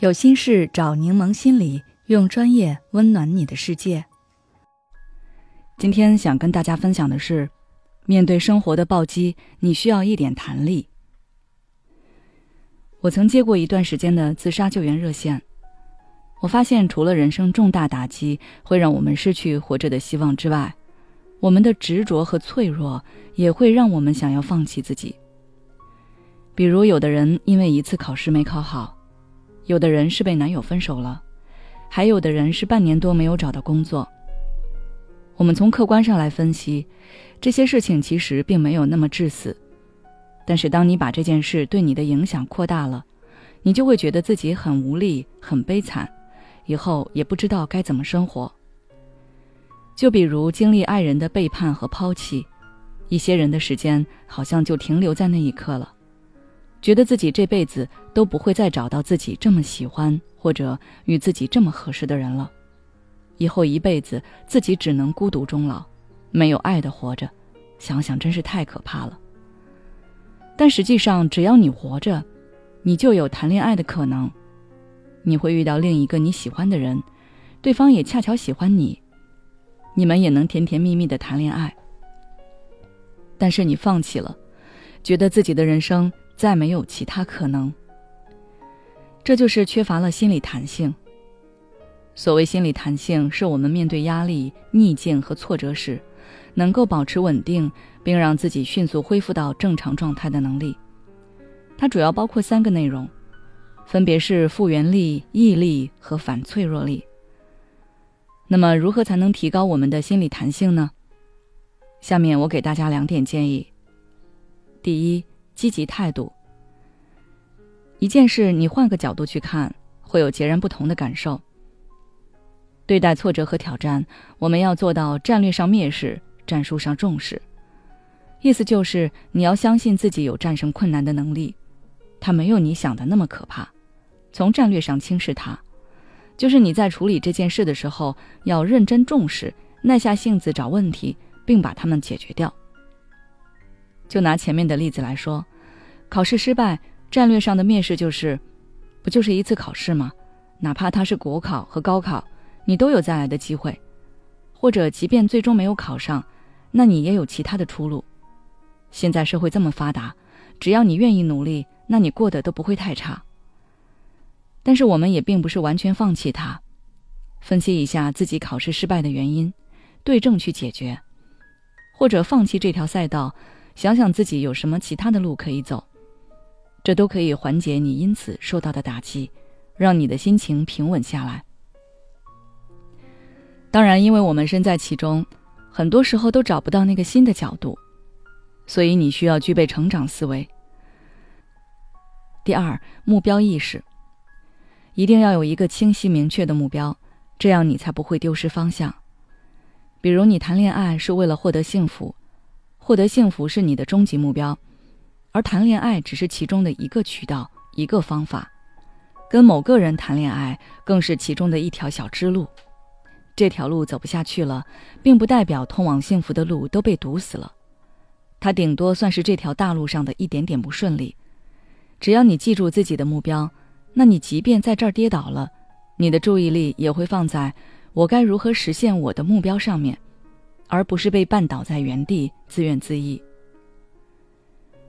有心事找柠檬心理，用专业温暖你的世界。今天想跟大家分享的是，面对生活的暴击，你需要一点弹力。我曾接过一段时间的自杀救援热线，我发现除了人生重大打击会让我们失去活着的希望之外，我们的执着和脆弱也会让我们想要放弃自己。比如，有的人因为一次考试没考好。有的人是被男友分手了，还有的人是半年多没有找到工作。我们从客观上来分析，这些事情其实并没有那么致死，但是当你把这件事对你的影响扩大了，你就会觉得自己很无力、很悲惨，以后也不知道该怎么生活。就比如经历爱人的背叛和抛弃，一些人的时间好像就停留在那一刻了。觉得自己这辈子都不会再找到自己这么喜欢或者与自己这么合适的人了，以后一辈子自己只能孤独终老，没有爱的活着，想想真是太可怕了。但实际上，只要你活着，你就有谈恋爱的可能，你会遇到另一个你喜欢的人，对方也恰巧喜欢你，你们也能甜甜蜜蜜的谈恋爱。但是你放弃了，觉得自己的人生。再没有其他可能。这就是缺乏了心理弹性。所谓心理弹性，是我们面对压力、逆境和挫折时，能够保持稳定，并让自己迅速恢复到正常状态的能力。它主要包括三个内容，分别是复原力、毅力和反脆弱力。那么，如何才能提高我们的心理弹性呢？下面我给大家两点建议。第一。积极态度。一件事，你换个角度去看，会有截然不同的感受。对待挫折和挑战，我们要做到战略上蔑视，战术上重视。意思就是，你要相信自己有战胜困难的能力，它没有你想的那么可怕。从战略上轻视它，就是你在处理这件事的时候，要认真重视，耐下性子找问题，并把它们解决掉。就拿前面的例子来说，考试失败，战略上的蔑视就是，不就是一次考试吗？哪怕它是国考和高考，你都有再来的机会，或者即便最终没有考上，那你也有其他的出路。现在社会这么发达，只要你愿意努力，那你过得都不会太差。但是我们也并不是完全放弃它，分析一下自己考试失败的原因，对症去解决，或者放弃这条赛道。想想自己有什么其他的路可以走，这都可以缓解你因此受到的打击，让你的心情平稳下来。当然，因为我们身在其中，很多时候都找不到那个新的角度，所以你需要具备成长思维。第二，目标意识，一定要有一个清晰明确的目标，这样你才不会丢失方向。比如，你谈恋爱是为了获得幸福。获得幸福是你的终极目标，而谈恋爱只是其中的一个渠道、一个方法。跟某个人谈恋爱更是其中的一条小支路。这条路走不下去了，并不代表通往幸福的路都被堵死了，它顶多算是这条大路上的一点点不顺利。只要你记住自己的目标，那你即便在这儿跌倒了，你的注意力也会放在我该如何实现我的目标上面。而不是被绊倒在原地自怨自艾。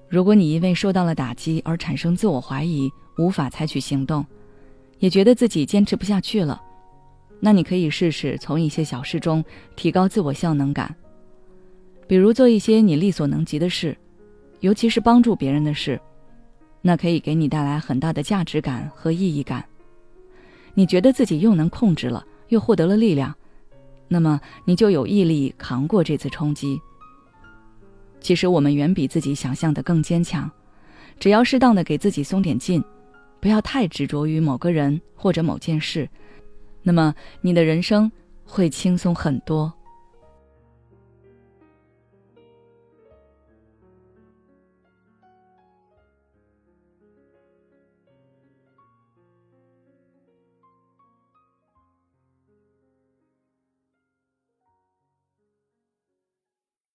如果你因为受到了打击而产生自我怀疑，无法采取行动，也觉得自己坚持不下去了，那你可以试试从一些小事中提高自我效能感，比如做一些你力所能及的事，尤其是帮助别人的事，那可以给你带来很大的价值感和意义感。你觉得自己又能控制了，又获得了力量。那么你就有毅力扛过这次冲击。其实我们远比自己想象的更坚强，只要适当的给自己松点劲，不要太执着于某个人或者某件事，那么你的人生会轻松很多。